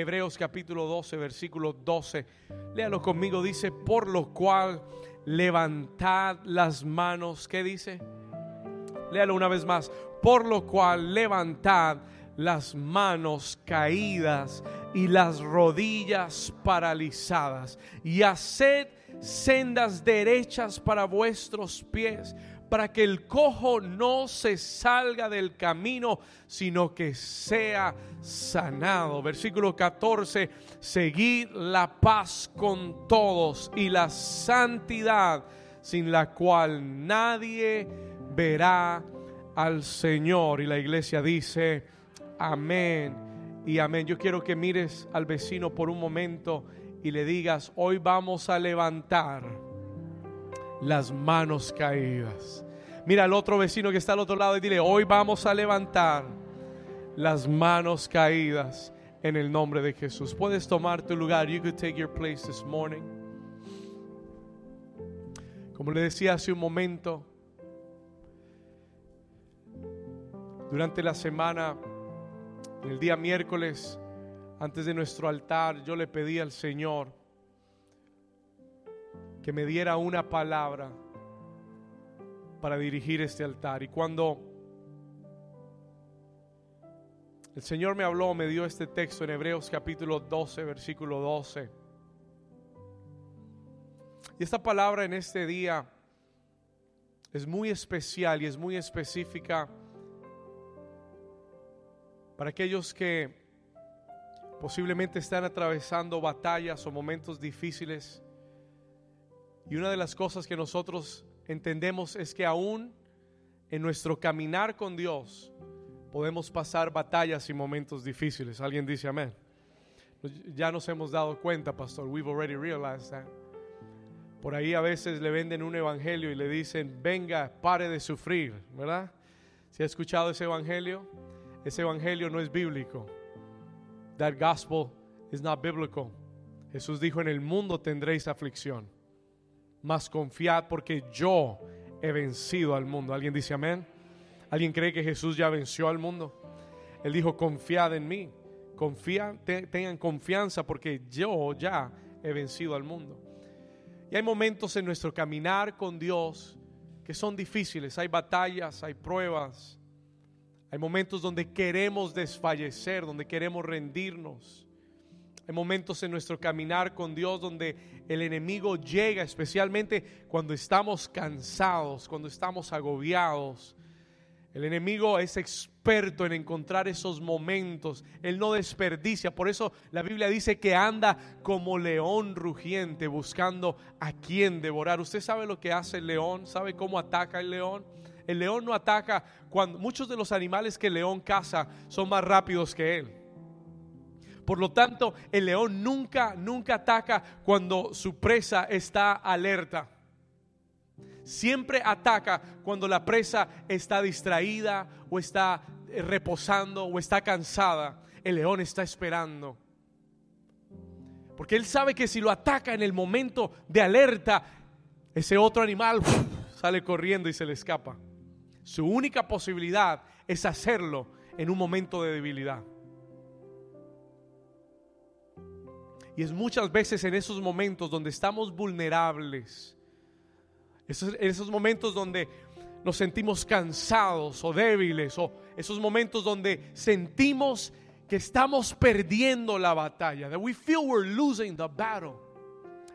Hebreos capítulo 12, versículo 12. Léalo conmigo, dice, por lo cual levantad las manos. ¿Qué dice? Léalo una vez más. Por lo cual levantad las manos caídas y las rodillas paralizadas y haced sendas derechas para vuestros pies para que el cojo no se salga del camino, sino que sea sanado. Versículo 14, seguid la paz con todos y la santidad, sin la cual nadie verá al Señor. Y la iglesia dice, amén y amén. Yo quiero que mires al vecino por un momento y le digas, hoy vamos a levantar las manos caídas. Mira al otro vecino que está al otro lado y dile, hoy vamos a levantar las manos caídas en el nombre de Jesús. Puedes tomar tu lugar. You could take your place this morning. Como le decía hace un momento, durante la semana, el día miércoles, antes de nuestro altar, yo le pedí al Señor que me diera una palabra para dirigir este altar. Y cuando el Señor me habló, me dio este texto en Hebreos capítulo 12, versículo 12. Y esta palabra en este día es muy especial y es muy específica para aquellos que posiblemente están atravesando batallas o momentos difíciles y una de las cosas que nosotros entendemos es que aún en nuestro caminar con Dios podemos pasar batallas y momentos difíciles. Alguien dice amén. Ya nos hemos dado cuenta, pastor. We've already realized that. Por ahí a veces le venden un evangelio y le dicen, venga, pare de sufrir, ¿verdad? Si ha escuchado ese evangelio, ese evangelio no es bíblico. That gospel is not biblical. Jesús dijo, en el mundo tendréis aflicción mas confiad porque yo he vencido al mundo. ¿Alguien dice amén? ¿Alguien cree que Jesús ya venció al mundo? Él dijo, confiad en mí, confía, tengan confianza porque yo ya he vencido al mundo. Y hay momentos en nuestro caminar con Dios que son difíciles, hay batallas, hay pruebas, hay momentos donde queremos desfallecer, donde queremos rendirnos. Hay momentos en nuestro caminar con Dios donde el enemigo llega, especialmente cuando estamos cansados, cuando estamos agobiados. El enemigo es experto en encontrar esos momentos. Él no desperdicia. Por eso la Biblia dice que anda como león rugiente buscando a quien devorar. ¿Usted sabe lo que hace el león? ¿Sabe cómo ataca el león? El león no ataca cuando muchos de los animales que el león caza son más rápidos que él. Por lo tanto, el león nunca, nunca ataca cuando su presa está alerta. Siempre ataca cuando la presa está distraída o está eh, reposando o está cansada. El león está esperando. Porque él sabe que si lo ataca en el momento de alerta, ese otro animal sale corriendo y se le escapa. Su única posibilidad es hacerlo en un momento de debilidad. Y es muchas veces en esos momentos donde estamos vulnerables, esos, en esos momentos donde nos sentimos cansados o débiles, o esos momentos donde sentimos que estamos perdiendo la batalla, that we feel we're losing the battle.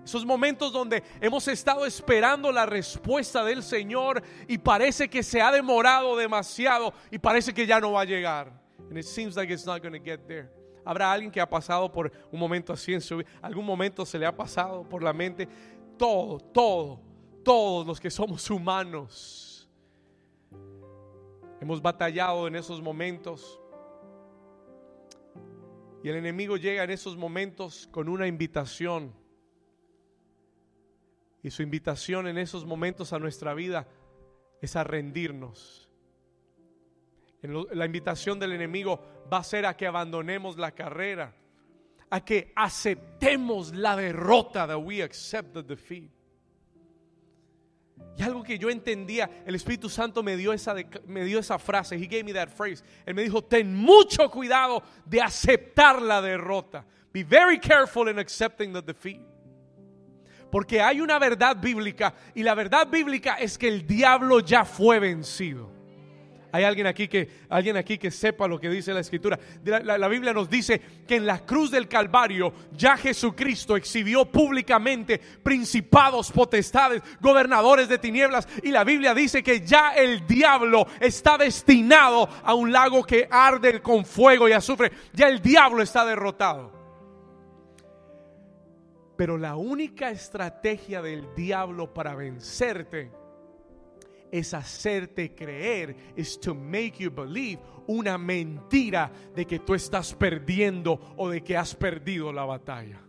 Esos momentos donde hemos estado esperando la respuesta del Señor y parece que se ha demorado demasiado y parece que ya no va a llegar. And it seems like it's not going to get there. Habrá alguien que ha pasado por un momento así en su vida. Algún momento se le ha pasado por la mente. Todo, todo, todos los que somos humanos. Hemos batallado en esos momentos. Y el enemigo llega en esos momentos con una invitación. Y su invitación en esos momentos a nuestra vida es a rendirnos la invitación del enemigo va a ser a que abandonemos la carrera, a que aceptemos la derrota, that we accept the defeat. Y algo que yo entendía, el Espíritu Santo me dio esa, me dio esa frase. He gave me that phrase. Él me dijo, ten mucho cuidado de aceptar la derrota. Be very careful in accepting the defeat. Porque hay una verdad bíblica y la verdad bíblica es que el diablo ya fue vencido. Hay alguien aquí que, alguien aquí que sepa lo que dice la escritura. La, la, Biblia nos dice que en la cruz del Calvario ya Jesucristo exhibió públicamente principados, potestades, gobernadores de tinieblas. Y la Biblia dice que ya el diablo está destinado a un lago que arde con fuego y azufre. Ya el diablo está derrotado. Pero la única estrategia del diablo para vencerte es hacerte creer, es to make you believe una mentira de que tú estás perdiendo o de que has perdido la batalla.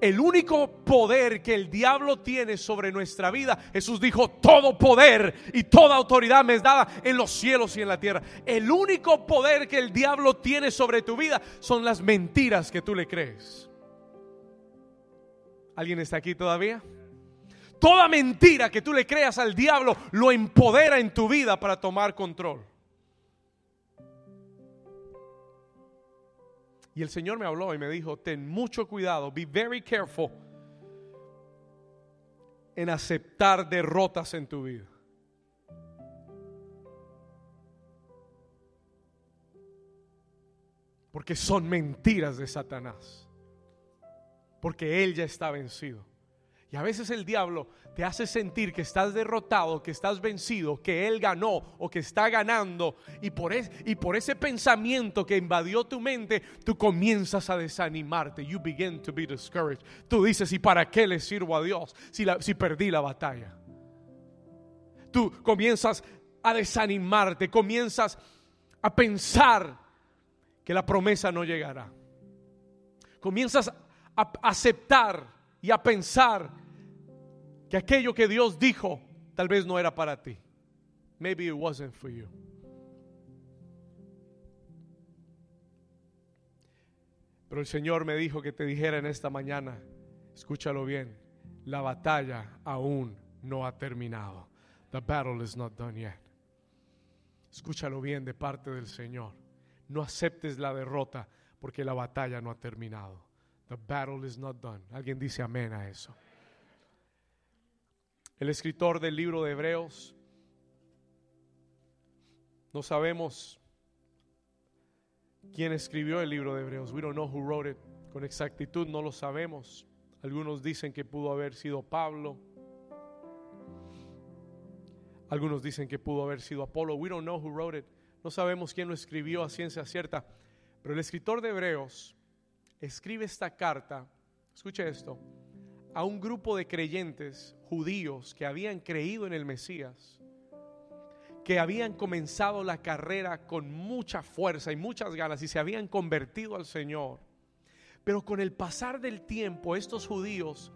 El único poder que el diablo tiene sobre nuestra vida, Jesús dijo, todo poder y toda autoridad me es dada en los cielos y en la tierra. El único poder que el diablo tiene sobre tu vida son las mentiras que tú le crees. ¿Alguien está aquí todavía? Toda mentira que tú le creas al diablo lo empodera en tu vida para tomar control. Y el Señor me habló y me dijo, ten mucho cuidado, be very careful en aceptar derrotas en tu vida. Porque son mentiras de Satanás. Porque Él ya está vencido. Y a veces el diablo te hace sentir que estás derrotado, que estás vencido, que él ganó o que está ganando. Y por, ese pensamiento que invadió tu mente, tú comienzas a desanimarte. You begin to be discouraged. Tú dices, ¿y para qué le sirvo a Dios si perdí la batalla? Tú comienzas a desanimarte, comienzas a pensar que la promesa no llegará. Comienzas a aceptar y a pensar que aquello que Dios dijo tal vez no era para ti. Maybe it wasn't for you. Pero el Señor me dijo que te dijera en esta mañana, escúchalo bien, la batalla aún no ha terminado. The battle is not done yet. Escúchalo bien de parte del Señor. No aceptes la derrota porque la batalla no ha terminado. The battle is not done. Alguien dice amén a eso el escritor del libro de Hebreos. No sabemos quién escribió el libro de Hebreos. We don't know who wrote it. Con exactitud no lo sabemos. Algunos dicen que pudo haber sido Pablo. Algunos dicen que pudo haber sido Apolo. We don't know who wrote it. No sabemos quién lo escribió a ciencia cierta. Pero el escritor de Hebreos escribe esta carta. Escuche esto a un grupo de creyentes judíos que habían creído en el Mesías, que habían comenzado la carrera con mucha fuerza y muchas ganas y se habían convertido al Señor. Pero con el pasar del tiempo, estos judíos,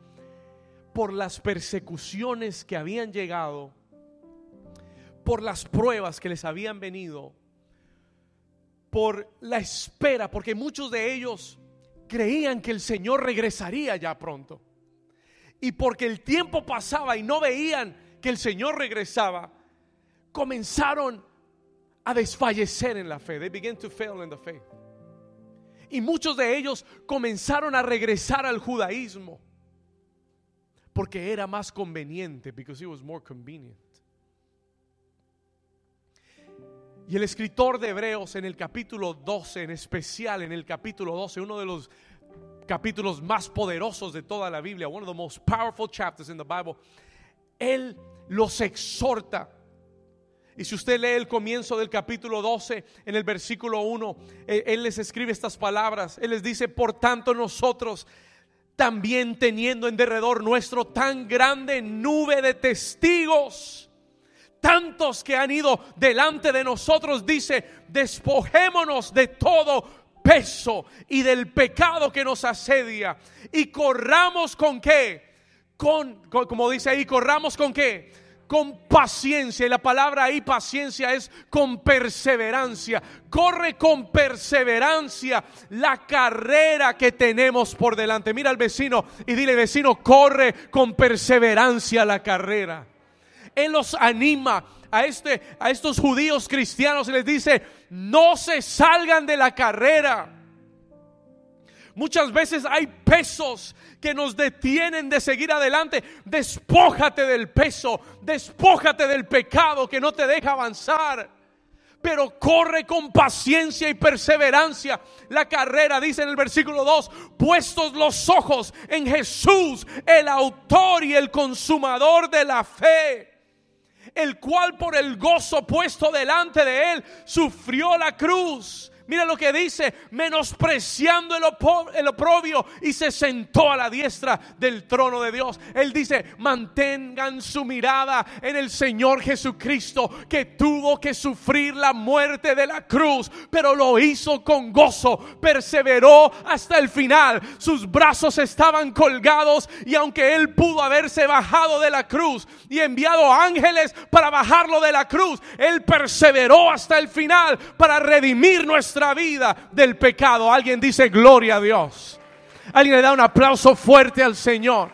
por las persecuciones que habían llegado, por las pruebas que les habían venido, por la espera, porque muchos de ellos creían que el Señor regresaría ya pronto y porque el tiempo pasaba y no veían que el Señor regresaba, comenzaron a desfallecer en la fe. They began to fail in the faith. Y muchos de ellos comenzaron a regresar al judaísmo porque era más conveniente, because it was more convenient. Y el escritor de Hebreos en el capítulo 12, en especial en el capítulo 12, uno de los capítulos más poderosos de toda la Biblia, one of the most powerful chapters in the Bible, él los exhorta. Y si usted lee el comienzo del capítulo 12, en el versículo 1, él, él les escribe estas palabras. Él les dice, por tanto nosotros, también teniendo en derredor nuestro tan grande nube de testigos, tantos que han ido delante de nosotros, dice, despojémonos de todo peso y del pecado que nos asedia y corramos con qué? Con, como dice ahí, corramos con qué? con paciencia. Y la palabra ahí paciencia es con perseverancia. Corre con perseverancia la carrera que tenemos por delante. Mira al vecino y dile, vecino, corre con perseverancia la carrera. Él los anima a, este, a estos judíos cristianos y les dice, no se salgan de la carrera. Muchas veces hay pesos que nos detienen de seguir adelante. Despójate del peso, despójate del pecado que no te deja avanzar. Pero corre con paciencia y perseverancia la carrera, dice en el versículo 2, puestos los ojos en Jesús, el autor y el consumador de la fe el cual por el gozo puesto delante de él sufrió la cruz Mira lo que dice, menospreciando el, oprobio y se sentó a la diestra del trono de Dios. Él dice, mantengan su mirada en el Señor Jesucristo que tuvo que sufrir la muerte de la cruz, pero lo hizo con gozo, perseveró hasta el final. Sus brazos estaban colgados y aunque él pudo haberse bajado de la cruz y enviado ángeles para bajarlo de la cruz, él perseveró hasta el final para redimir nuestra vida del pecado. Alguien dice gloria a Dios. Alguien le da un aplauso fuerte al Señor.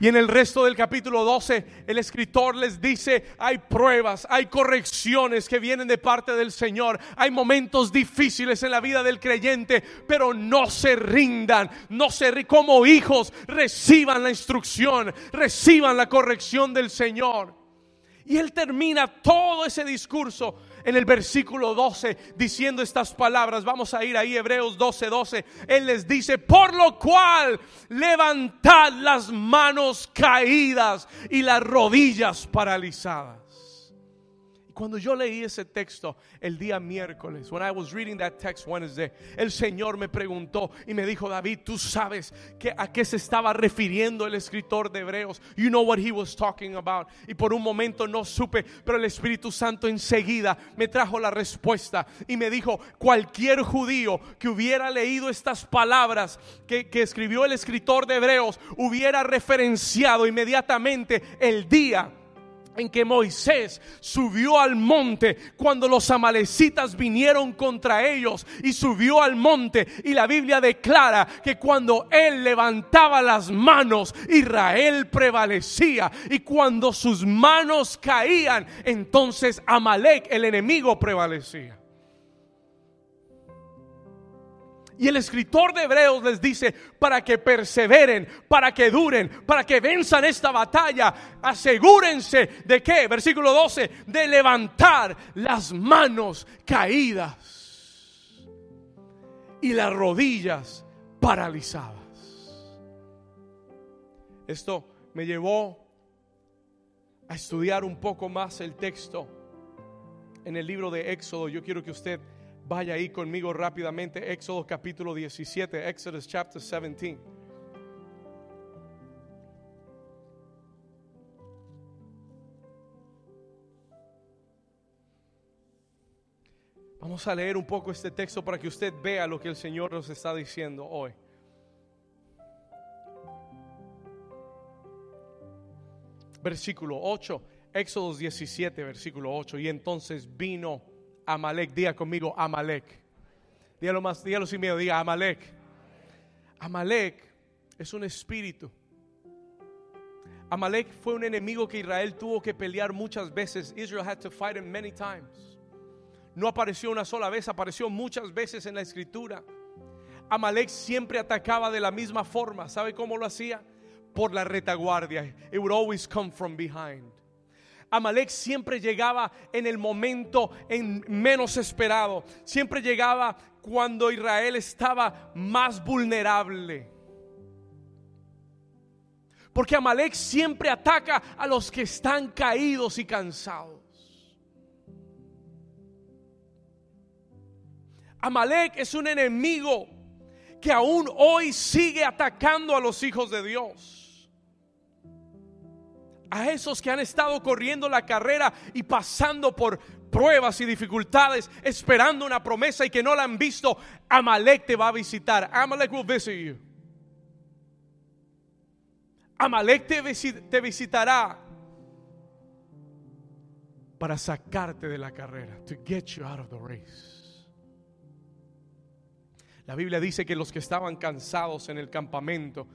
Y en el resto del capítulo 12, el escritor les dice, hay pruebas, hay correcciones que vienen de parte del Señor, hay momentos difíciles en la vida del creyente, pero no se rindan, no se como hijos, reciban la instrucción, reciban la corrección del Señor. Y él termina todo ese discurso en el versículo 12 diciendo estas palabras. Vamos a ir ahí, Hebreos 12, 12. Él les dice, por lo cual levantad las manos caídas y las rodillas paralizadas. Cuando yo leí ese texto el día miércoles, when I was reading that text Wednesday, el Señor me preguntó y me dijo, David, tú sabes que a qué se estaba refiriendo el escritor de Hebreos. You know what he was talking about. Y por un momento no supe, pero el Espíritu Santo enseguida me trajo la respuesta y me dijo, cualquier judío que hubiera leído estas palabras que, que escribió el escritor de Hebreos, hubiera referenciado inmediatamente el día en que Moisés subió al monte cuando los amalecitas vinieron contra ellos y subió al monte y la Biblia declara que cuando él levantaba las manos Israel prevalecía y cuando sus manos caían entonces Amalek el enemigo prevalecía. Y el escritor de Hebreos les dice, para que perseveren, para que duren, para que venzan esta batalla, asegúrense de que, versículo 12, de levantar las manos caídas y las rodillas paralizadas. Esto me llevó a estudiar un poco más el texto en el libro de Éxodo. Yo quiero que usted Vaya ahí conmigo rápidamente, Éxodo capítulo 17, Exodus chapter 17. Vamos a leer un poco este texto para que usted vea lo que el Señor nos está diciendo hoy. Versículo 8, Éxodo 17, versículo 8. Y entonces vino Amalek. Diga conmigo, Amalek. Dígalo más, dígalo sin miedo, diga Amalek. Amalek es un espíritu. Amalek fue un enemigo que Israel tuvo que pelear muchas veces. Israel had to fight him many times. No apareció una sola vez, apareció muchas veces en la escritura. Amalek siempre atacaba de la misma forma. ¿Sabe cómo lo hacía? Por la retaguardia. It would always come from behind. Amalek siempre llegaba en el momento en menos esperado. Siempre llegaba cuando Israel estaba más vulnerable. Porque Amalek siempre ataca a los que están caídos y cansados. Amalek es un enemigo que aún hoy sigue atacando a los hijos de Dios a esos que han estado corriendo la carrera y pasando por pruebas y dificultades, esperando una promesa y que no la han visto, Amalek te va a visitar. Amalek will visit you. Amalek te, visitará para sacarte de la carrera. To get you out of the race. La Biblia dice que los que estaban cansados en el campamento,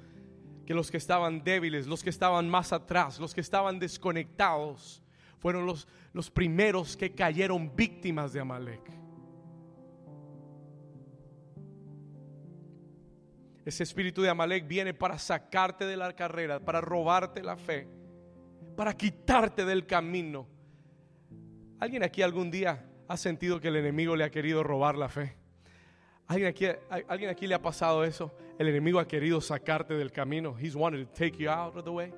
que los que estaban débiles, los que estaban más atrás, los que estaban desconectados, fueron los, los primeros que cayeron víctimas de Amalek. Ese espíritu de Amalek viene para sacarte de la carrera, para robarte la fe, para quitarte del camino. ¿Alguien aquí algún día ha sentido que el enemigo le ha querido robar la fe? ¿Alguien aquí, ¿Alguien aquí le ha pasado eso? El enemigo ha querido sacarte del camino. He's wanted to take you out of the way.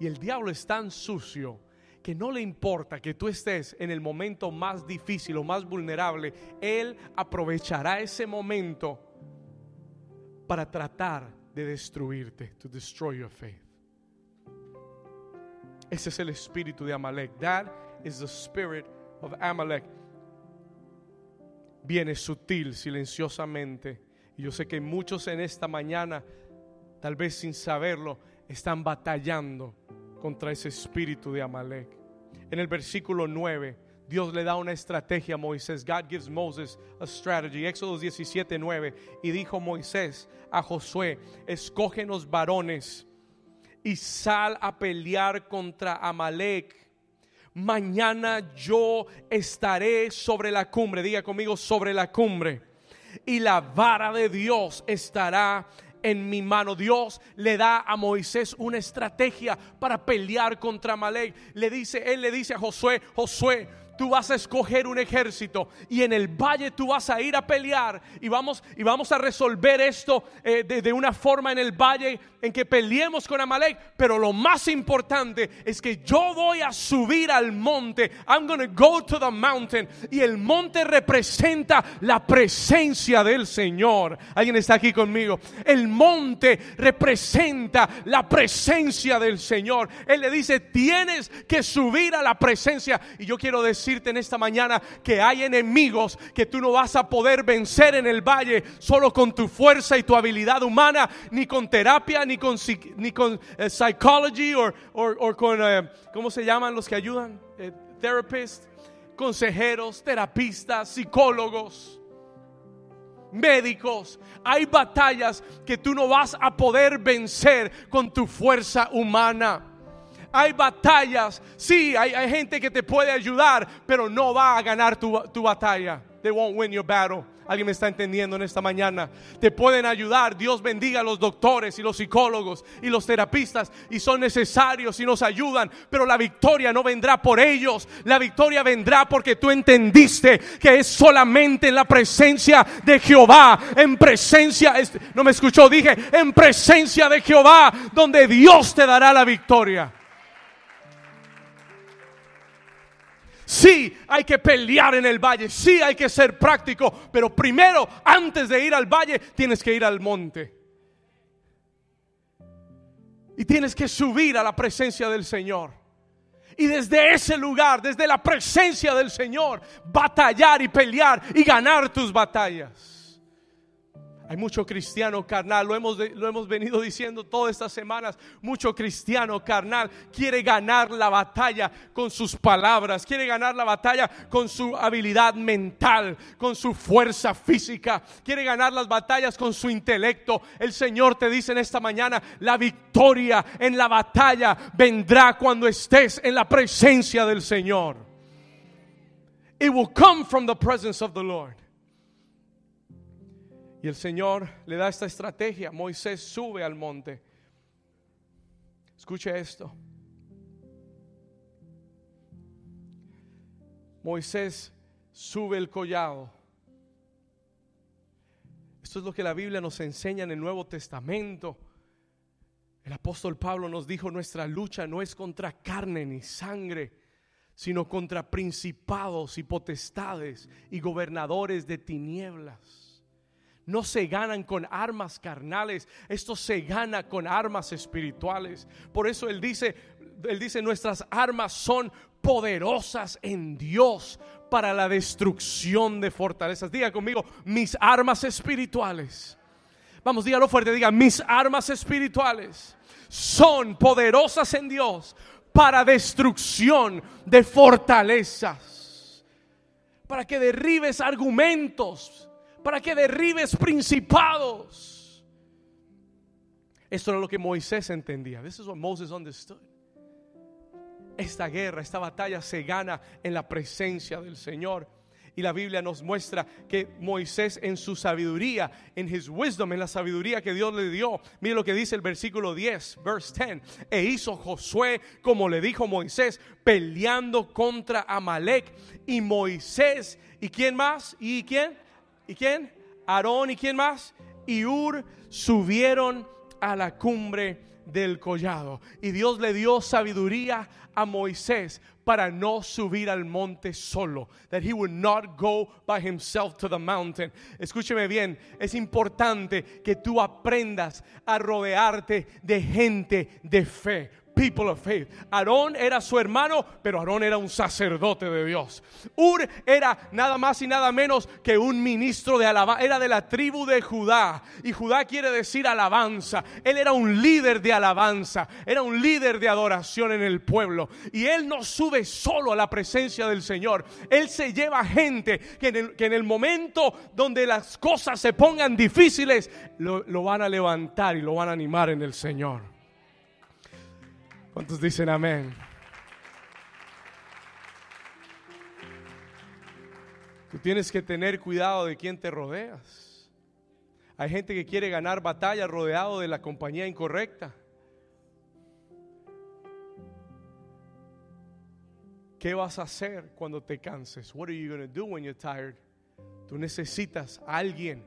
Y el diablo es tan sucio que no le importa que tú estés en el momento más difícil o más vulnerable. Él aprovechará ese momento para tratar de destruirte, to destroy your faith. Ese es el espíritu de Amalek. That is the spirit of Amalek. Viene sutil, silenciosamente. Y yo sé que muchos en esta mañana, tal vez sin saberlo, están batallando contra ese espíritu de Amalek. En el versículo 9 Dios le da una estrategia a Moisés. God gives Moses a strategy. Éxodo 17, 9. Y dijo Moisés a Josué, escógenos varones y sal a pelear contra Amalek. Mañana yo estaré sobre la cumbre. Diga conmigo, sobre la cumbre. Y la vara de Dios estará en mi mano. Dios le da a Moisés una estrategia para pelear contra Amalek. Le dice, él le dice a Josué, Josué, tú vas a escoger un ejército y en el valle tú vas a ir a pelear y vamos, y vamos a resolver esto eh, de, de, una forma en el valle en que peleemos con Amalek. Pero lo más importante es que yo voy a subir al monte. I'm going to go to the mountain. Y el monte representa la presencia del Señor. ¿Alguien está aquí conmigo? El monte representa la presencia del Señor. Él le dice, tienes que subir a la presencia. Y yo quiero decir, decirte en esta mañana que hay enemigos que tú no vas a poder vencer en el valle solo con tu fuerza y tu habilidad humana, ni con terapia, ni con, ni con uh, psychology o con, uh, ¿cómo se llaman los que ayudan? Therapists, consejeros, terapistas, psicólogos médicos. Hay batallas que tú no vas a poder vencer con tu fuerza humana hay batallas. Sí, hay, gente que te puede ayudar, pero no va a ganar tu, tu batalla. They won't win your battle. Alguien me está entendiendo en esta mañana. Te pueden ayudar. Dios bendiga a los doctores y los psicólogos y los terapistas y son necesarios y nos ayudan. Pero la victoria no vendrá por ellos. La victoria vendrá porque tú entendiste que es solamente en la presencia de Jehová. En presencia, no me escuchó, dije, en presencia de Jehová donde Dios te dará la victoria. Sí, hay que pelear en el valle, sí hay que ser práctico, pero primero, antes de ir al valle, tienes que ir al monte. Y tienes que subir a la presencia del Señor. Y desde ese lugar, desde la presencia del Señor, batallar y pelear y ganar tus batallas. Hay mucho cristiano carnal, lo hemos, lo hemos venido diciendo todas estas semanas, mucho cristiano carnal quiere ganar la batalla con sus palabras, quiere ganar la batalla con su habilidad mental, con su fuerza física, quiere ganar las batallas con su intelecto. El Señor te dice en esta mañana, la victoria en la batalla vendrá cuando estés en la presencia del Señor. It will come from the presence of the Lord. Y el Señor le da esta estrategia. Moisés sube al monte. Escuche esto. Moisés sube el collado. Esto es lo que la Biblia nos enseña en el Nuevo Testamento. El apóstol Pablo nos dijo, nuestra lucha no es contra carne ni sangre, sino contra principados y potestades y gobernadores de tinieblas no se ganan con armas carnales, esto se gana con armas espirituales. Por eso él dice, él dice, nuestras armas son poderosas en Dios para la destrucción de fortalezas. Diga conmigo, mis armas espirituales Vamos, dígalo fuerte, diga, mis armas espirituales son poderosas en Dios para destrucción de fortalezas, para que derribes argumentos, para que derribes principados. Esto era lo que Moisés entendía. This is what Moses understood. Esta guerra, esta batalla se gana en la presencia del Señor. Y la Biblia nos muestra que Moisés en su sabiduría, en his wisdom, en la sabiduría que Dios le dio, mire lo que dice el versículo 10, verse 10, e hizo Josué como le dijo Moisés, peleando contra Amalek. Y Moisés, ¿y quién más? ¿Y quién? ¿Y quién? Aarón, ¿y quién más? Y Ur subieron a la cumbre del collado. Y Dios le dio sabiduría a Moisés para no subir al monte solo. That he would not go by himself to the mountain. Escúcheme bien, es importante que tú aprendas a rodearte de gente de fe people of faith. Aarón era su hermano, pero Aarón era un sacerdote de Dios. Ur era nada más y nada menos que un ministro de alabanza, era de la tribu de Judá. Y Judá quiere decir alabanza. Él era un líder de alabanza, era un líder de adoración en el pueblo. Y él no sube solo a la presencia del Señor. Él se lleva gente que en el, momento donde las cosas se pongan difíciles, lo van a levantar y lo van a animar en el Señor. ¿Cuántos dicen amén? Tú tienes que tener cuidado de quién te rodeas. Hay gente que quiere ganar batalla rodeado de la compañía incorrecta. ¿Qué vas a hacer cuando te canses? What are you going to do when you're tired? Tú necesitas a alguien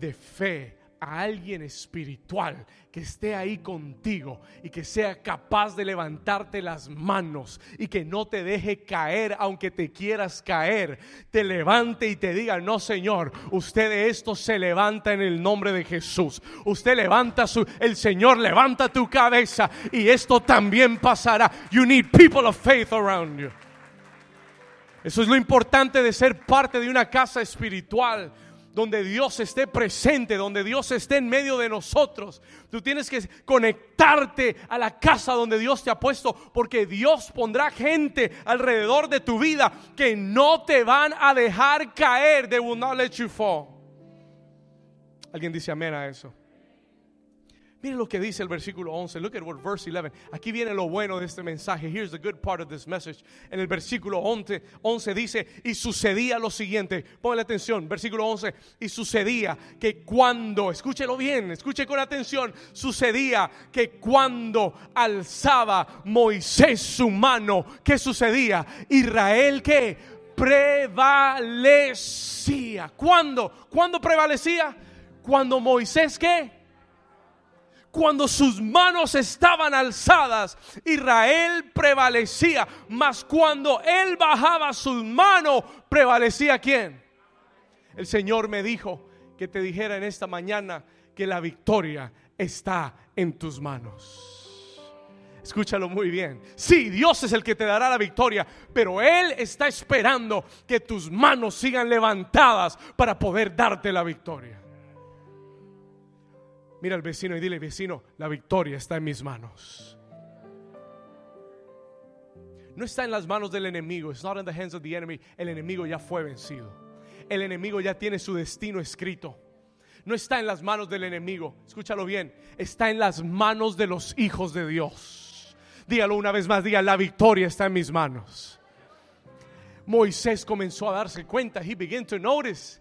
de fe, a alguien espiritual que esté ahí contigo y que sea capaz de levantarte las manos y que no te deje caer aunque te quieras caer, te levante y te diga, no Señor, usted de esto se levanta en el nombre de Jesús. Usted levanta su, el Señor levanta tu cabeza y esto también pasará. You need people of faith around you. Eso es lo importante de ser parte de una casa espiritual donde Dios esté presente, donde Dios esté en medio de nosotros. Tú tienes que conectarte a la casa donde Dios te ha puesto, porque Dios pondrá gente alrededor de tu vida que no te van a dejar caer. They will not let you fall. Alguien dice amén a eso. Mire lo que dice el versículo 11. Look at what verse 11. Aquí viene lo bueno de este mensaje. Here's the good part of this message. En el versículo 11, 11 dice, y sucedía lo siguiente. Ponle atención, versículo 11. Y sucedía que cuando, escúchelo bien, escuche con atención, sucedía que cuando alzaba Moisés su mano, ¿qué sucedía? Israel que prevalecía. ¿Cuándo? ¿Cuándo prevalecía? Cuando Moisés qué? Cuando sus manos estaban alzadas, Israel prevalecía. Mas cuando él bajaba sus manos, prevalecía quién? El Señor me dijo que te dijera en esta mañana que la victoria está en tus manos. Escúchalo muy bien. Sí, Dios es el que te dará la victoria, pero Él está esperando que tus manos sigan levantadas para poder darte la victoria. Mira al vecino y dile, vecino, la victoria está en mis manos. No está en las manos del enemigo. It's not in the hands of the enemy. El enemigo ya fue vencido. El enemigo ya tiene su destino escrito. No está en las manos del enemigo. Escúchalo bien. Está en las manos de los hijos de Dios. Dígalo una vez más. Diga, la victoria está en mis manos. Moisés comenzó a darse cuenta. He began to notice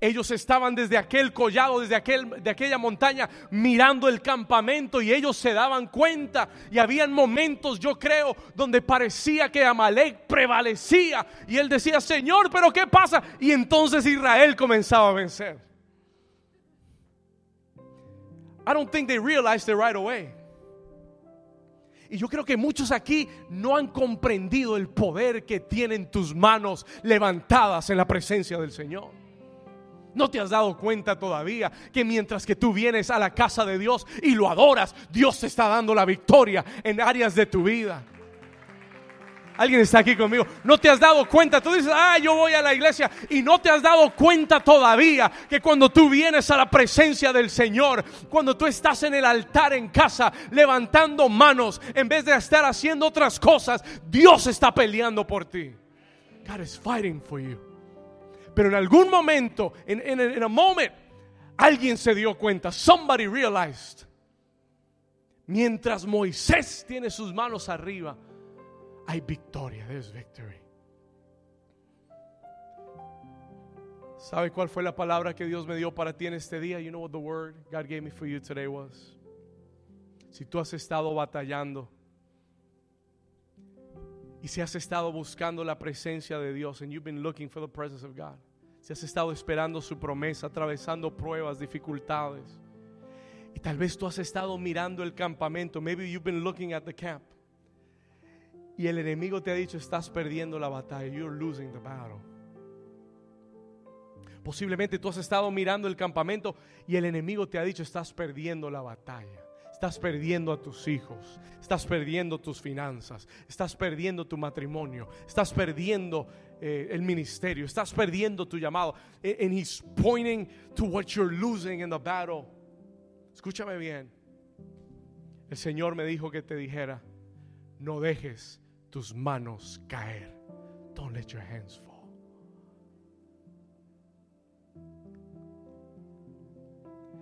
ellos estaban desde aquel collado, desde aquel, de aquella montaña, mirando el campamento y ellos se daban cuenta. Y habían momentos, yo creo, donde parecía que Amalek prevalecía. Y él decía, Señor, pero ¿qué pasa? Y entonces Israel comenzaba a vencer. I don't think they realized it right away. Y yo creo que muchos aquí no han comprendido el poder que tienen tus manos levantadas en la presencia del Señor. ¿No te has dado cuenta todavía que mientras que tú vienes a la casa de Dios y lo adoras, Dios te está dando la victoria en áreas de tu vida? Alguien está aquí conmigo. No te has dado cuenta. Tú dices, ah, yo voy a la iglesia. Y no te has dado cuenta todavía que cuando tú vienes a la presencia del Señor, cuando tú estás en el altar en casa, levantando manos, en vez de estar haciendo otras cosas, Dios está peleando por ti. God is fighting for you. Pero en algún momento, en, en, en a moment, alguien se dio cuenta. Somebody realized. Mientras Moisés tiene sus manos arriba hay victoria. There's victory. ¿Sabe cuál fue la palabra que Dios me dio para ti en este día? You know what the word God gave me for you today was? Si tú has estado batallando y si has estado buscando la presencia de Dios and you've been looking for the presence of God. Si has estado esperando su promesa, atravesando pruebas, dificultades. Y tal vez tú has estado mirando el campamento. Maybe you've been looking at the camp. Y el enemigo te ha dicho, estás perdiendo la batalla. You're losing the battle. Posiblemente tú has estado mirando el campamento y el enemigo te ha dicho, estás perdiendo la batalla. Estás perdiendo a tus hijos, estás perdiendo tus finanzas, estás perdiendo tu matrimonio, estás perdiendo eh, el ministerio, estás perdiendo tu llamado. And he's pointing to what you're losing in the battle. Escúchame bien. El Señor me dijo que te dijera, no dejes tus manos caer. Don't let your hands fall.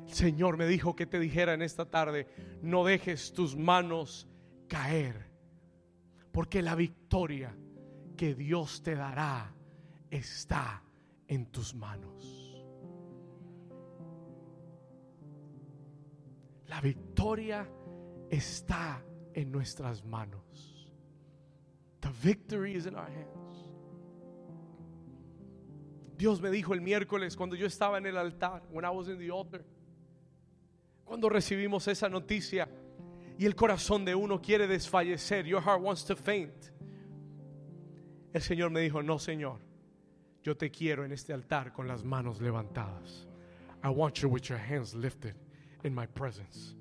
El Señor me dijo que te dijera en esta tarde, no dejes tus manos caer, porque la victoria que Dios te dará está en tus manos. La victoria está en nuestras manos. The victory is in our hands. Dios me dijo el miércoles cuando yo estaba en el altar, when I was in the altar, cuando recibimos esa noticia y el corazón de uno quiere desfallecer, your heart wants to faint. El Señor me dijo, no Señor, yo te quiero en este altar con las manos levantadas. I want you with your hands lifted in my presence.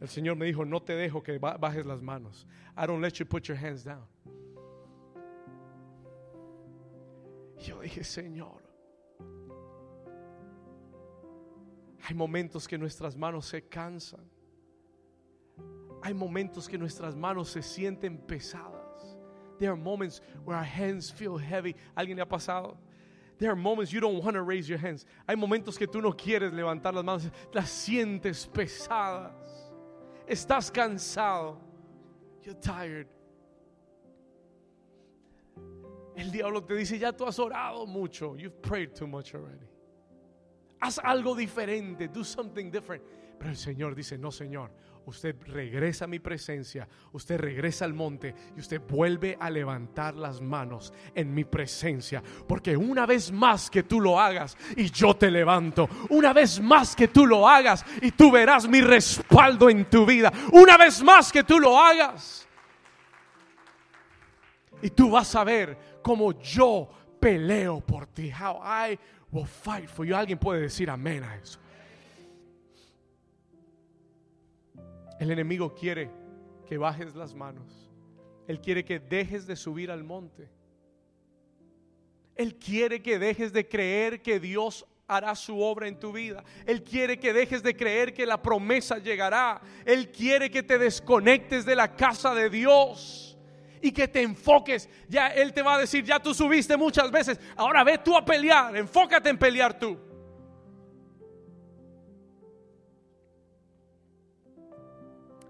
El Señor me dijo, no te dejo que bajes las manos. I don't let you put your hands down. yo dije, Señor, hay momentos que nuestras manos se cansan. Hay momentos que nuestras manos se sienten pesadas. There are moments where our hands feel heavy. ¿Alguien le ha pasado? There are moments you don't want to raise your hands. Hay momentos que tú no quieres levantar las manos, las sientes pesadas. Estás cansado. You're tired. El diablo te dice, ya tú has orado mucho. You've prayed too much already. Haz algo diferente. Do something different. Pero el Señor dice, no Señor. Usted regresa a mi presencia, usted regresa al monte y usted vuelve a levantar las manos en mi presencia. Porque una vez más que tú lo hagas y yo te levanto, una vez más que tú lo hagas y tú verás mi respaldo en tu vida, una vez más que tú lo hagas. Y tú vas a ver como yo peleo por ti. How I will fight for you. Alguien puede decir amén a eso. El enemigo quiere que bajes las manos. Él quiere que dejes de subir al monte. Él quiere que dejes de creer que Dios hará su obra en tu vida. Él quiere que dejes de creer que la promesa llegará. Él quiere que te desconectes de la casa de Dios y que te enfoques. Ya Él te va a decir, ya tú subiste muchas veces, ahora ve tú a pelear, enfócate en pelear tú.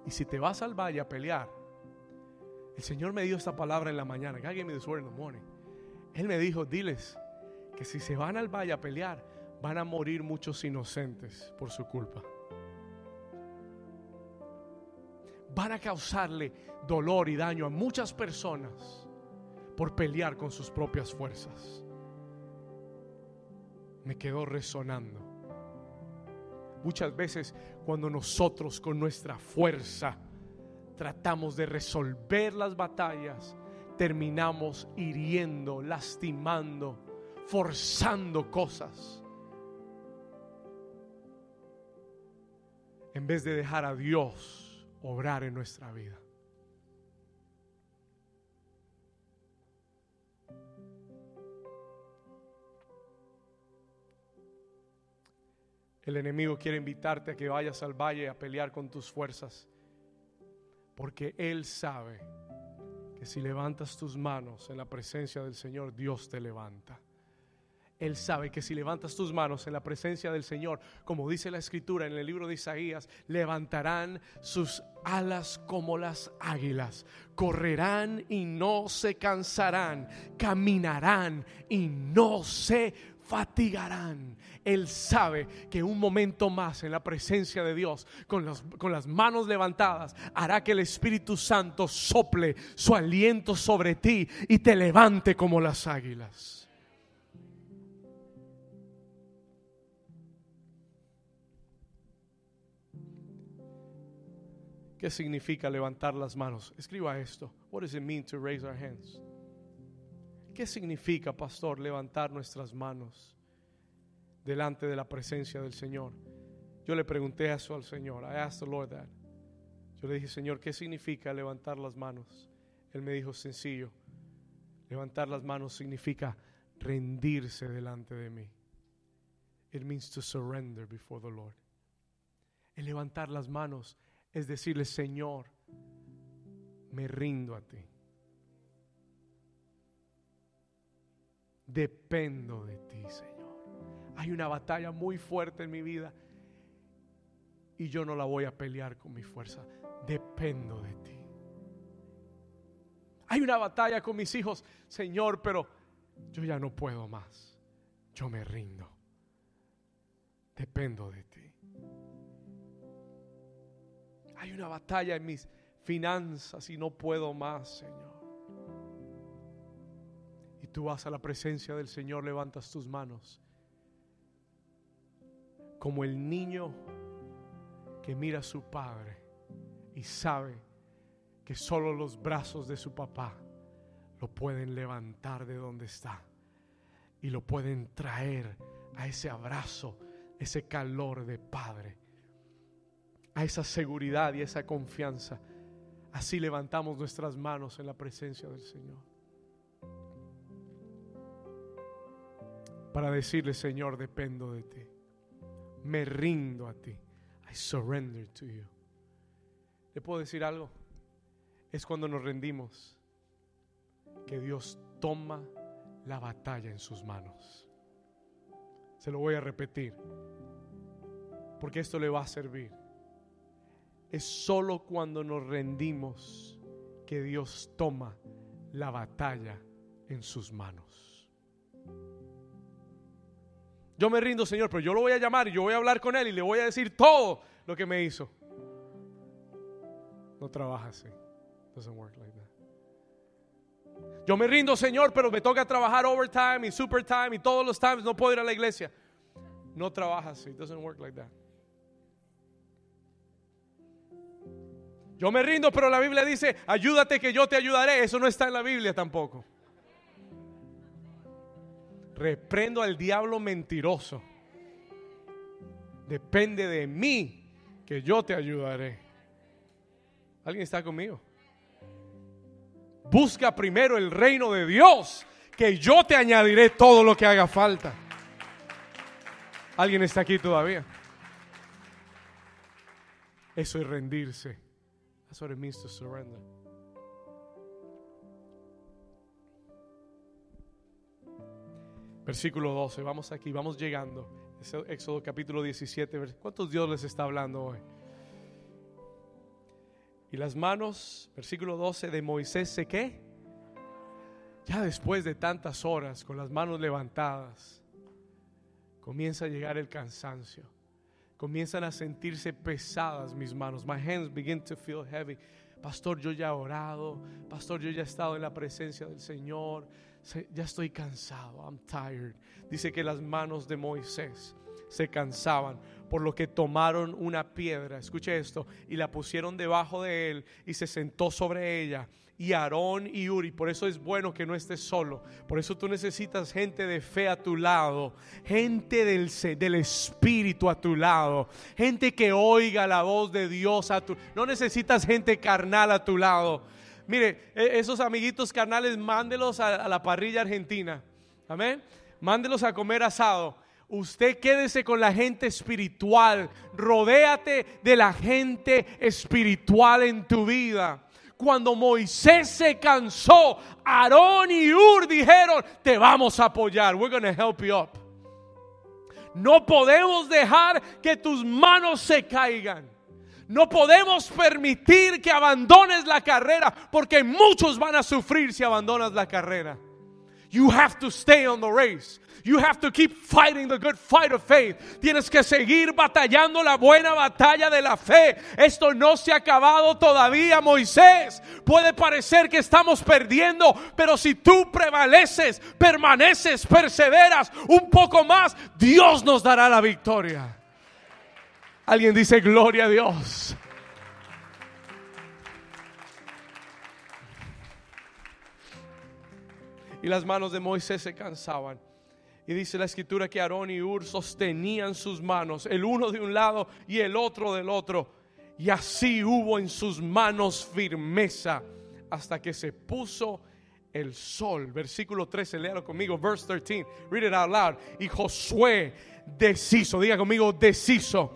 Y si te vas al valle a pelear, el Señor me dio esta palabra en la mañana. God gave me this word in. Él me dijo, diles que si se van al valle a pelear, van a morir muchos inocentes por su culpa. van a causarle dolor y daño a muchas personas por pelear con sus propias fuerzas. Me quedó resonando. Muchas veces cuando nosotros con nuestra fuerza tratamos de resolver las batallas, terminamos hiriendo, lastimando, forzando cosas. En vez de dejar a Dios obrar en nuestra vida. El enemigo quiere invitarte a que vayas al valle a pelear con tus fuerzas. Porque Él sabe que si levantas tus manos en la presencia del Señor, Dios te levanta. Él sabe que si levantas tus manos en la presencia del Señor, como dice la escritura en el libro de Isaías, levantarán sus alas como las águilas, correrán y no se cansarán, caminarán y no se fatigarán. Él sabe que un momento más en la presencia de Dios, con, con las manos levantadas, hará que el Espíritu Santo sople su aliento sobre ti y te levante como las águilas. ¿Qué significa levantar las manos? Escriba esto. What does it mean to raise our hands? ¿Qué significa, pastor, levantar nuestras manos delante de la presencia del Señor? Yo le pregunté eso al Señor. I asked the Lord that. Yo le dije, Señor, ¿qué significa levantar las manos? Él me dijo, sencillo. Levantar las manos significa rendirse delante de mí. It means to surrender before the Lord. El levantar las manos es decirle, Señor, me rindo a ti. Dependo de ti, Señor. Hay una batalla muy fuerte en mi vida y yo no la voy a pelear con mi fuerza. Dependo de ti. Hay una batalla con mis hijos, Señor, pero yo ya no puedo más. Yo me rindo. Dependo de ti. Hay una batalla en mis finanzas y no puedo más, Señor. Tú vas a la presencia del Señor, levantas tus manos. Como el niño que mira a su padre y sabe que solo los brazos de su papá lo pueden levantar de donde está y lo pueden traer a ese abrazo, ese calor de padre a esa seguridad y esa confianza. Así levantamos nuestras manos en la presencia del Señor. Para decirle, Señor, dependo de ti. Me rindo a ti. I surrender to you. ¿Le puedo decir algo? Es cuando nos rendimos que Dios toma la batalla en sus manos. Se lo voy a repetir, porque esto le va a servir. Es solo cuando nos rendimos que Dios toma la batalla en sus manos. Yo me rindo, Señor, pero yo lo voy a llamar y yo voy a hablar con Él y le voy a decir todo lo que me hizo. No trabaja así. Doesn't work like that. Yo me rindo, Señor, pero me toca trabajar overtime y supertime y todos los times no puedo ir a la iglesia. No trabaja así. Doesn't work like that. Yo me rindo, pero la Biblia dice, ayúdate que yo te ayudaré. Eso no está en la Biblia tampoco. Reprendo al diablo mentiroso. Depende de mí que yo te ayudaré. ¿Alguien está conmigo? Busca primero el reino de Dios, que yo te añadiré todo lo que haga falta. ¿Alguien está aquí todavía? Eso es rendirse. That's what it to surrender. Versículo 12, vamos aquí, vamos llegando. Éxodo capítulo 17. ¿Cuántos Dios les está hablando hoy? Y las manos, versículo 12 de Moisés, ¿se qué? Ya después de tantas horas, con las manos levantadas, comienza a llegar el cansancio comienzan a sentirse pesadas mis manos. My hands begin to feel heavy. Pastor, yo ya he orado. Pastor, yo ya he estado en la presencia del Señor. Ya estoy cansado. I'm tired. Dice que las manos de Moisés se cansaban, por lo que tomaron una piedra, escuche esto, y la pusieron debajo de él y se sentó sobre ella y Aarón y Uri. Por eso es bueno que no estés solo. Por eso tú necesitas gente de fe a tu lado, gente del, del Espíritu a tu lado, gente que oiga la voz de Dios a tu No necesitas gente carnal a tu lado. Mire, e, esos amiguitos carnales, mándelos a, a la parrilla argentina. Amén. Mándelos a comer asado Usted quédese con la gente espiritual. Rodéate de la gente espiritual en tu vida. Cuando Moisés se cansó, Aarón y Ur dijeron, te vamos a apoyar. We're going to help you up. No podemos dejar que tus manos se caigan. No podemos permitir que abandones la carrera porque muchos van a sufrir si abandonas la carrera. You have to stay on the race. You have to keep fighting the good fight of faith. Tienes que seguir batallando la buena batalla de la fe. Esto no se ha acabado todavía, Moisés. Puede parecer que estamos perdiendo, pero si tú prevaleces, permaneces, perseveras un poco más, Dios nos dará la victoria. Alguien dice, gloria a Dios. Y las manos de Moisés se cansaban. Y dice la escritura que Aarón y Ur sostenían sus manos, el uno de un lado y el otro del otro. Y así hubo en sus manos firmeza hasta que se puso el sol. Versículo 13, léalo conmigo, verse 13. Read it out loud. Y Josué deshizo, diga conmigo, deshizo.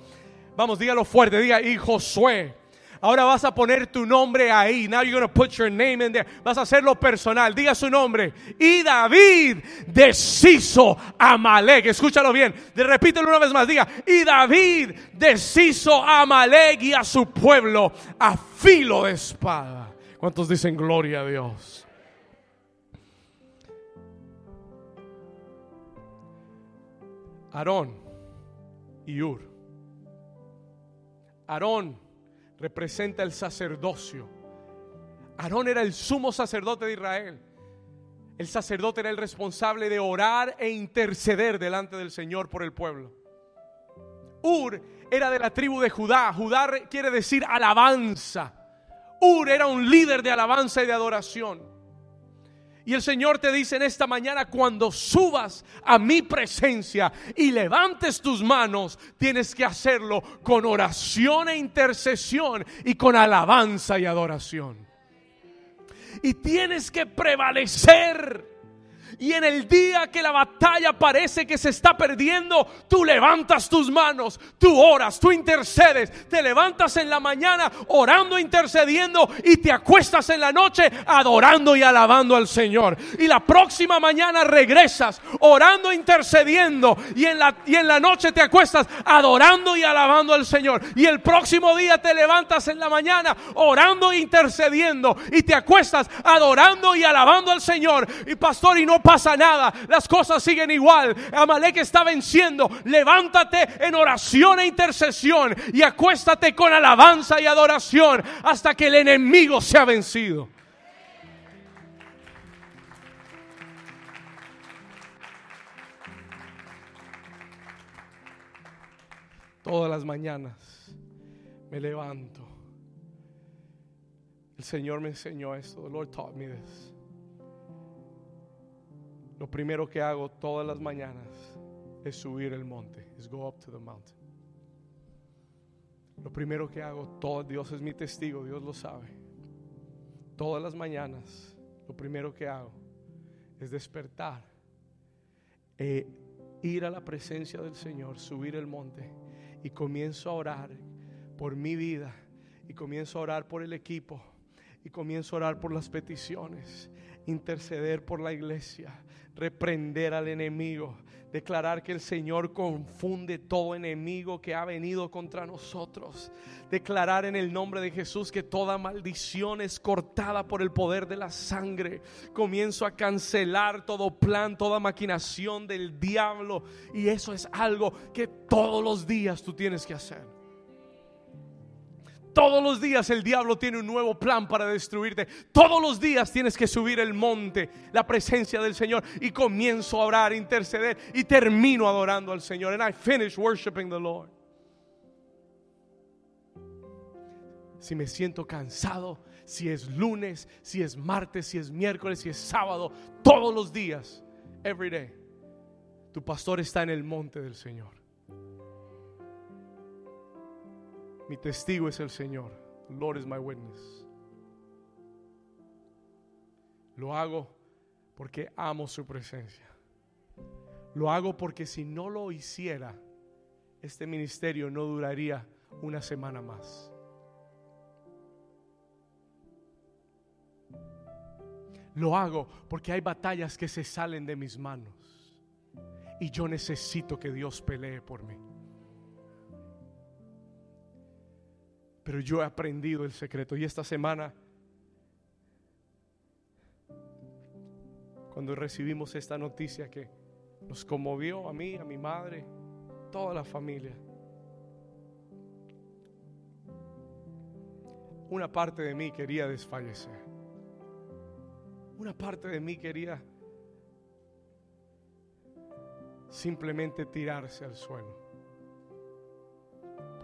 Vamos, dígalo fuerte, diga, y Josué Ahora vas a poner tu nombre ahí. Now you're going to put your name in there. Vas a hacerlo personal. Diga su nombre. Y David deshizo a Amalek. Escúchalo bien. Repítelo una vez más. Diga. Y David deshizo a Amalek y a su pueblo a filo de espada. ¿Cuántos dicen gloria a Dios? Aarón y Ur. Aarón representa el sacerdocio. Aarón era el sumo sacerdote de Israel. El sacerdote era el responsable de orar e interceder delante del Señor por el pueblo. Ur era de la tribu de Judá. Judá quiere decir alabanza. Ur era un líder de alabanza y de adoración. Y el Señor te dice en esta mañana, cuando subas a mi presencia y levantes tus manos, tienes que hacerlo con oración e intercesión y con alabanza y adoración. Y tienes que prevalecer y en el día que la batalla parece que se está perdiendo, tú levantas tus manos, tú oras, tú intercedes, te levantas en la mañana orando, intercediendo y te acuestas en la noche adorando y alabando al Señor. Y la próxima mañana regresas orando, intercediendo y en la, y en la noche te acuestas adorando y alabando al Señor. Y el próximo día te levantas en la mañana orando intercediendo y te acuestas adorando y alabando al Señor. Y pastor, y no pasa nada, las cosas siguen igual. Amalek está venciendo. Levántate en oración e intercesión y acuéstate con alabanza y adoración hasta que el enemigo sea vencido. Todas las mañanas me levanto. El Señor me enseñó esto. The Lord taught me this. Lo primero que hago todas las mañanas es subir el monte, es go up to the mountain. Lo primero que hago, todo Dios es mi testigo, Dios lo sabe. Todas las mañanas, lo primero que hago es despertar, e ir a la presencia del Señor, subir el monte y comienzo a orar por mi vida y comienzo a orar por el equipo y comienzo a orar por las peticiones, interceder por la iglesia, reprender al enemigo, declarar que el Señor confunde todo enemigo que ha venido contra nosotros, declarar en el nombre de Jesús que toda maldición es cortada por el poder de la sangre. Comienzo a cancelar todo plan, toda maquinación del diablo y eso es algo que todos los días tú tienes que hacer. Todos los días el diablo tiene un nuevo plan para destruirte. Todos los días tienes que subir el monte, la presencia del Señor. Y comienzo a orar, interceder y termino adorando al Señor. And I finish worshiping the Lord. Si me siento cansado, si es lunes, si es martes, si es miércoles, si es sábado, todos los días, every day, tu pastor está en el monte del Señor. Mi testigo es el Señor. Lord is my witness. Lo hago porque amo su presencia. Lo hago porque si no lo hiciera, este ministerio no duraría una semana más. Lo hago porque hay batallas que se salen de mis manos y yo necesito que Dios pelee por mí. Pero yo he aprendido el secreto y esta semana, cuando recibimos esta noticia que nos conmovió a mí, a mi madre, toda la familia, una parte de mí quería desfallecer. Una parte de mí quería simplemente tirarse al suelo.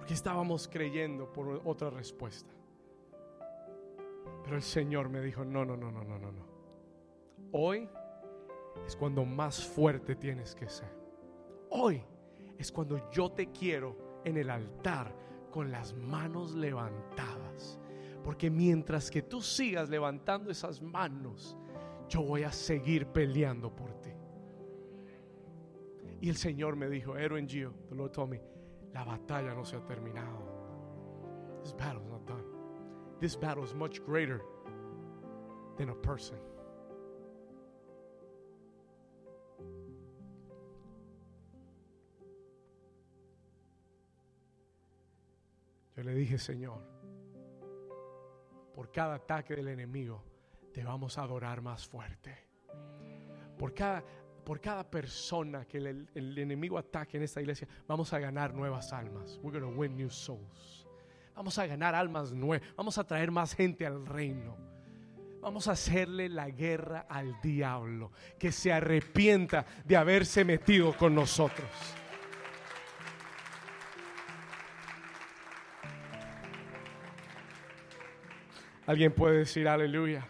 Porque estábamos creyendo por otra respuesta. Pero el Señor me dijo, no, no, no, no, no, no, no. Hoy es cuando más fuerte tienes que ser. Hoy es cuando yo te quiero en el altar con las manos levantadas. Porque mientras que tú sigas levantando esas manos, yo voy a seguir peleando por ti. Y el Señor me dijo, Aaron Gio, the Lord told me, la batalla no se ha terminado. This battle is not done. This battle is much greater than a person. Yo le dije, Señor, por cada ataque del enemigo, te vamos a adorar más fuerte. Por cada, por cada persona que el, enemigo ataque en esta iglesia, vamos a ganar nuevas almas. We're going win new souls. Vamos a ganar almas nuevas. Vamos a traer más gente al reino. Vamos a hacerle la guerra al diablo. Que se arrepienta de haberse metido con nosotros. Alguien puede decir aleluya.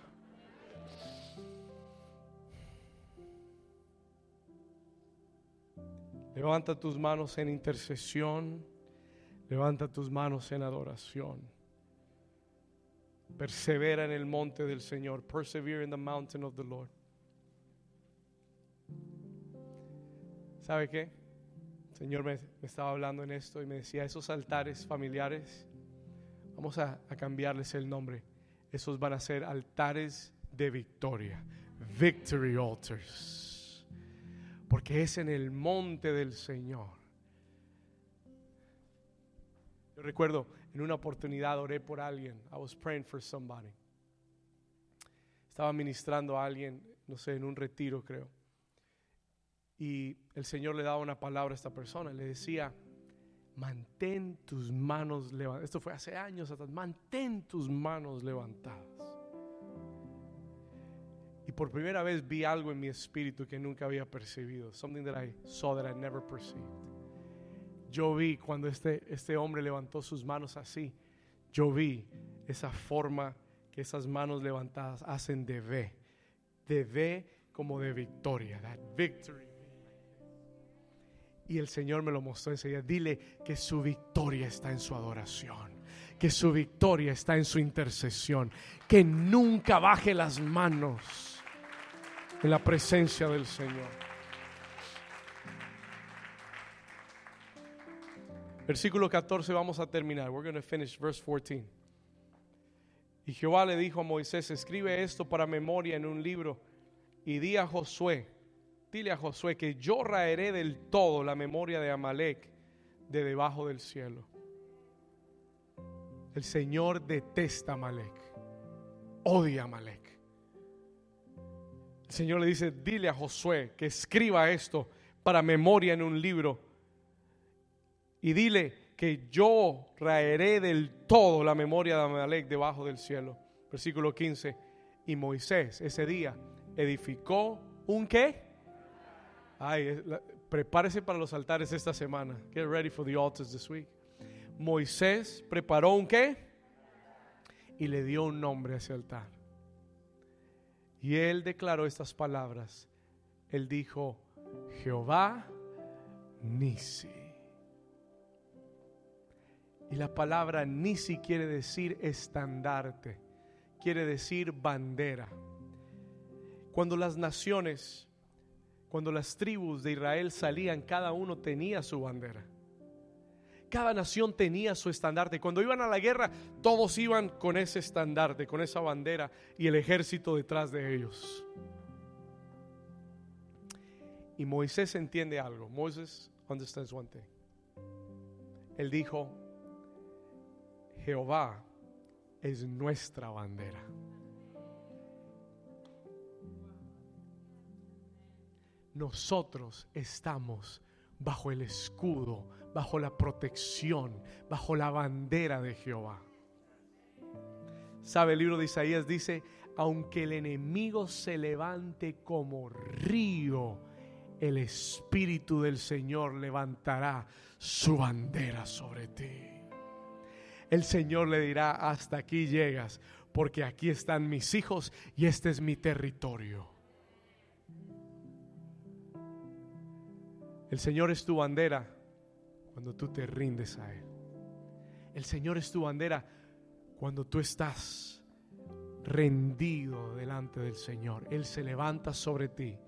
Levanta tus manos en intercesión. Levanta tus manos en adoración. Persevera en el monte del Señor. Persevere in the mountain of the Lord. ¿Sabe qué? El Señor me, estaba hablando en esto y me decía, esos altares familiares, vamos a cambiarles el nombre. Esos van a ser altares de victoria. Victory altars. Porque es en el monte del Señor. Yo recuerdo en una oportunidad oré por alguien. I was praying for somebody. Estaba ministrando a alguien, no sé, en un retiro creo. Y el Señor le daba una palabra a esta persona. Le decía, mantén tus manos levantadas. Esto fue hace años atrás. Mantén tus manos levantadas. Y por primera vez vi algo en mi espíritu que nunca había percibido. Something that I saw that I never perceived. Yo vi cuando este, este hombre levantó sus manos así. Yo vi esa forma que esas manos levantadas hacen de V. De V como de victoria. That victory. Y el Señor me lo mostró enseguida. Dile que su victoria está en su adoración. Que su victoria está en su intercesión. Que nunca baje las manos en la presencia del Señor. Versículo 14 vamos a terminar. We're going to finish verse 14. Y Jehová le dijo a Moisés, escribe esto para memoria en un libro y di a Josué, dile a Josué que yo raeré del todo la memoria de Amalek de debajo del cielo. El Señor detesta Amalek, odia Amalek. El Señor le dice, dile a Josué que escriba esto para memoria en un libro y dile que yo raeré del todo la memoria de Amalek debajo del cielo. Versículo 15. Y Moisés ese día edificó un qué? Ay, prepárese para los altares esta semana. Get ready for the altars this week. Moisés preparó un qué? Y le dio un nombre a ese altar. Y él declaró estas palabras. Él dijo, Jehová Nisi. Y la palabra Nisi quiere decir estandarte, quiere decir bandera. Cuando las naciones, cuando las tribus de Israel salían, cada uno tenía su bandera. Cada nación tenía su estandarte. Cuando iban a la guerra, todos iban con ese estandarte, con esa bandera y el ejército detrás de ellos. Y Moisés entiende algo. Moisés understands one thing. Él dijo, Jehová es nuestra bandera. Nosotros estamos bajo el escudo, bajo la protección, bajo la bandera de Jehová. ¿Sabe? El libro de Isaías dice, aunque el enemigo se levante como río, el Espíritu del Señor levantará su bandera sobre ti. El Señor le dirá, hasta aquí llegas, porque aquí están mis hijos y este es mi territorio. El Señor es tu bandera cuando tú te rindes a Él. El Señor es tu bandera cuando tú estás rendido delante del Señor. Él se levanta sobre ti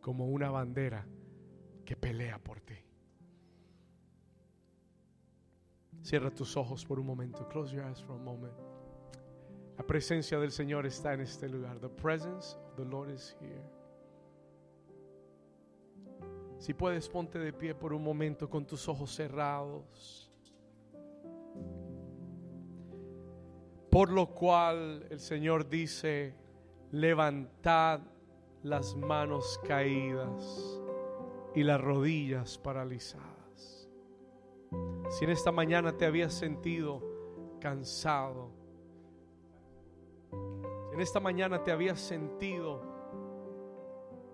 como una bandera que pelea por ti. Cierra tus ojos por un momento. Close your eyes for a moment. La presencia del Señor está en este lugar. The presence of the Lord is here. Si puedes, ponte de pie por un momento con tus ojos cerrados. Por lo cual el Señor dice, levantad las manos caídas y las rodillas paralizadas. Si en esta mañana te habías sentido cansado, en esta mañana te habías sentido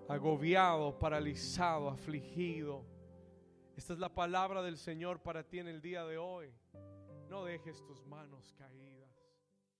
agobiado, paralizado, afligido. Esta es la palabra del Señor para ti en el día de hoy. No dejes tus manos caídas.